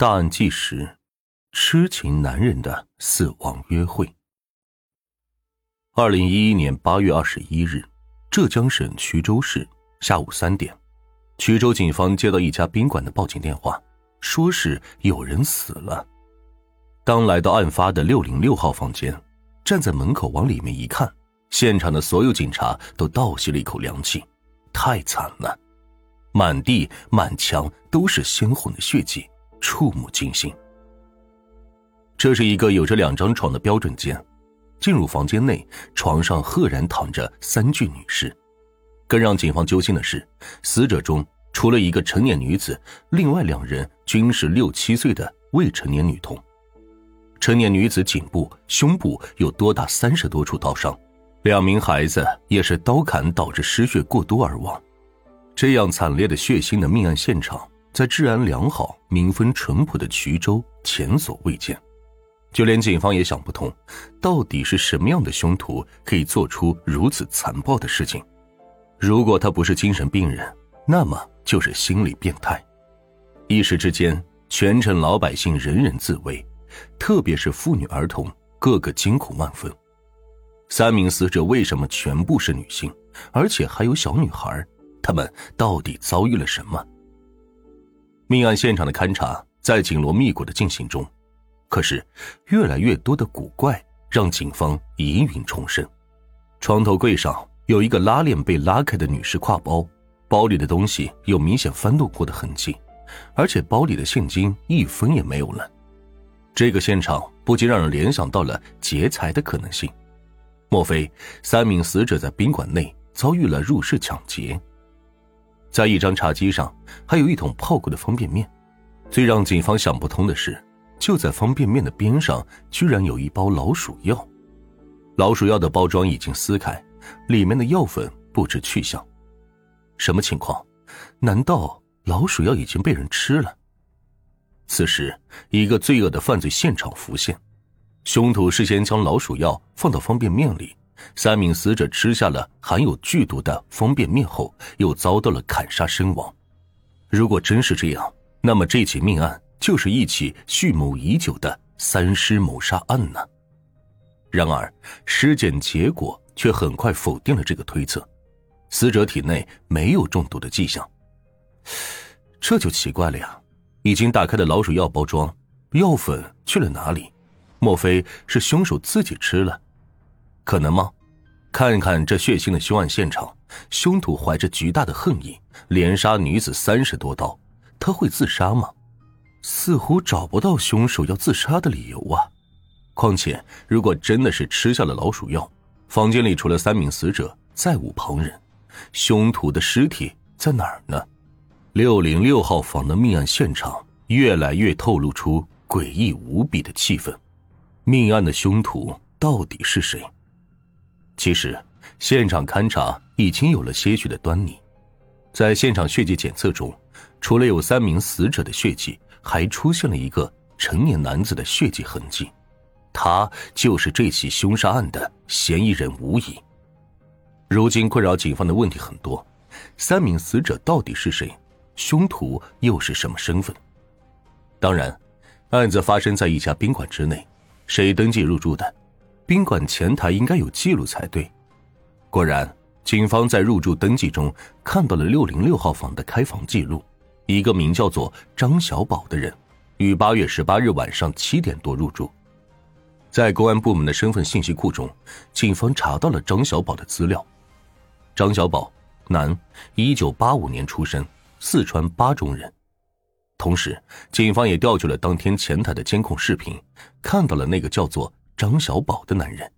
大案纪实：痴情男人的死亡约会。二零一一年八月二十一日，浙江省衢州市下午三点，衢州警方接到一家宾馆的报警电话，说是有人死了。当来到案发的六零六号房间，站在门口往里面一看，现场的所有警察都倒吸了一口凉气，太惨了，满地满墙都是鲜红的血迹。触目惊心。这是一个有着两张床的标准间，进入房间内，床上赫然躺着三具女尸。更让警方揪心的是，死者中除了一个成年女子，另外两人均是六七岁的未成年女童。成年女子颈部、胸部有多达三十多处刀伤，两名孩子也是刀砍导致失血过多而亡。这样惨烈的血腥的命案现场。在治安良好、民风淳朴的衢州前所未见，就连警方也想不通，到底是什么样的凶徒可以做出如此残暴的事情？如果他不是精神病人，那么就是心理变态。一时之间，全城老百姓人人自危，特别是妇女儿童，个个惊恐万分。三名死者为什么全部是女性，而且还有小女孩？他们到底遭遇了什么？命案现场的勘查在紧锣密鼓的进行中，可是越来越多的古怪让警方疑云重生。床头柜上有一个拉链被拉开的女士挎包，包里的东西有明显翻动过的痕迹，而且包里的现金一分也没有了。这个现场不禁让人联想到了劫财的可能性。莫非三名死者在宾馆内遭遇了入室抢劫？在一张茶几上，还有一桶泡过的方便面。最让警方想不通的是，就在方便面的边上，居然有一包老鼠药。老鼠药的包装已经撕开，里面的药粉不知去向。什么情况？难道老鼠药已经被人吃了？此时，一个罪恶的犯罪现场浮现：凶徒事先将老鼠药放到方便面里。三名死者吃下了含有剧毒的方便面后，又遭到了砍杀身亡。如果真是这样，那么这起命案就是一起蓄谋已久的三尸谋杀案呢？然而，尸检结果却很快否定了这个推测，死者体内没有中毒的迹象。这就奇怪了呀！已经打开的老鼠药包装，药粉去了哪里？莫非是凶手自己吃了？可能吗？看看这血腥的凶案现场，凶徒怀着巨大的恨意，连杀女子三十多刀，他会自杀吗？似乎找不到凶手要自杀的理由啊！况且，如果真的是吃下了老鼠药，房间里除了三名死者，再无旁人，凶徒的尸体在哪儿呢？六零六号房的命案现场越来越透露出诡异无比的气氛，命案的凶徒到底是谁？其实，现场勘查已经有了些许的端倪，在现场血迹检测中，除了有三名死者的血迹，还出现了一个成年男子的血迹痕迹，他就是这起凶杀案的嫌疑人无疑。如今困扰警方的问题很多：三名死者到底是谁？凶徒又是什么身份？当然，案子发生在一家宾馆之内，谁登记入住的？宾馆前台应该有记录才对。果然，警方在入住登记中看到了六零六号房的开房记录。一个名叫做张小宝的人，于八月十八日晚上七点多入住。在公安部门的身份信息库中，警方查到了张小宝的资料。张小宝，男，一九八五年出生，四川巴中人。同时，警方也调取了当天前台的监控视频，看到了那个叫做。张小宝的男人，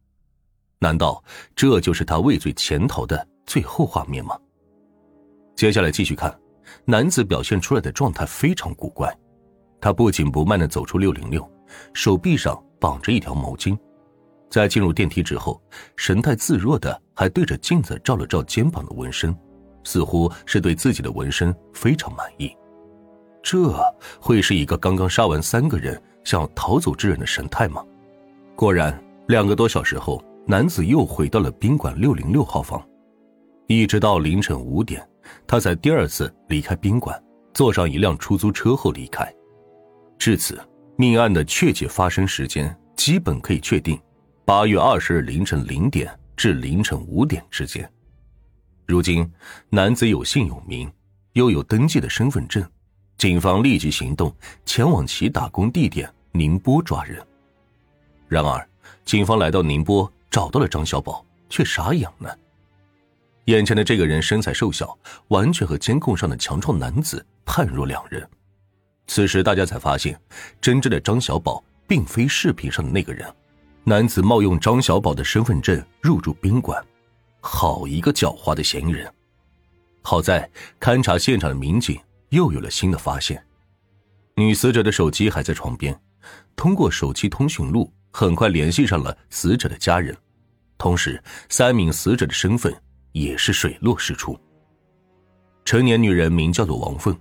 难道这就是他畏罪潜逃的最后画面吗？接下来继续看，男子表现出来的状态非常古怪，他不紧不慢的走出六零六，手臂上绑着一条毛巾，在进入电梯之后，神态自若的还对着镜子照了照肩膀的纹身，似乎是对自己的纹身非常满意。这会是一个刚刚杀完三个人想要逃走之人的神态吗？果然，两个多小时后，男子又回到了宾馆六零六号房，一直到凌晨五点，他才第二次离开宾馆，坐上一辆出租车后离开。至此，命案的确切发生时间基本可以确定：八月二十日凌晨零点至凌晨五点之间。如今，男子有姓有名，又有登记的身份证，警方立即行动，前往其打工地点宁波抓人。然而，警方来到宁波，找到了张小宝，却傻眼了。眼前的这个人身材瘦小，完全和监控上的强壮男子判若两人。此时，大家才发现，真正的张小宝并非视频上的那个人。男子冒用张小宝的身份证入住宾馆，好一个狡猾的嫌疑人！好在勘察现场的民警又有了新的发现：女死者的手机还在床边，通过手机通讯录，很快联系上了死者的家人。同时，三名死者的身份也是水落石出。成年女人名叫做王凤。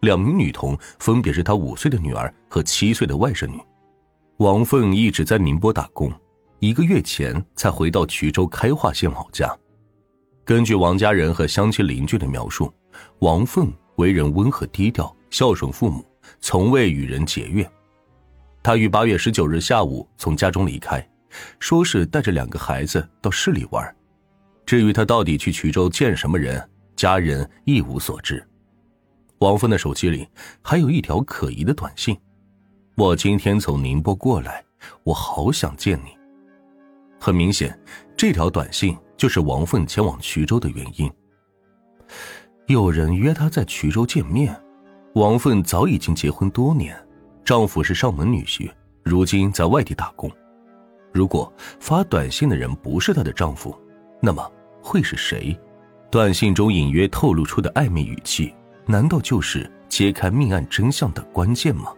两名女童分别是她五岁的女儿和七岁的外甥女。王凤一直在宁波打工，一个月前才回到衢州开化县老家。根据王家人和乡亲邻居的描述，王凤为人温和低调，孝顺父母，从未与人结怨。他于八月十九日下午从家中离开，说是带着两个孩子到市里玩。至于他到底去衢州见什么人，家人一无所知。王凤的手机里还有一条可疑的短信：“我今天从宁波过来，我好想见你。”很明显，这条短信就是王凤前往衢州的原因。有人约他在衢州见面。王凤早已经结婚多年，丈夫是上门女婿，如今在外地打工。如果发短信的人不是她的丈夫，那么会是谁？短信中隐约透露出的暧昧语气。难道就是揭开命案真相的关键吗？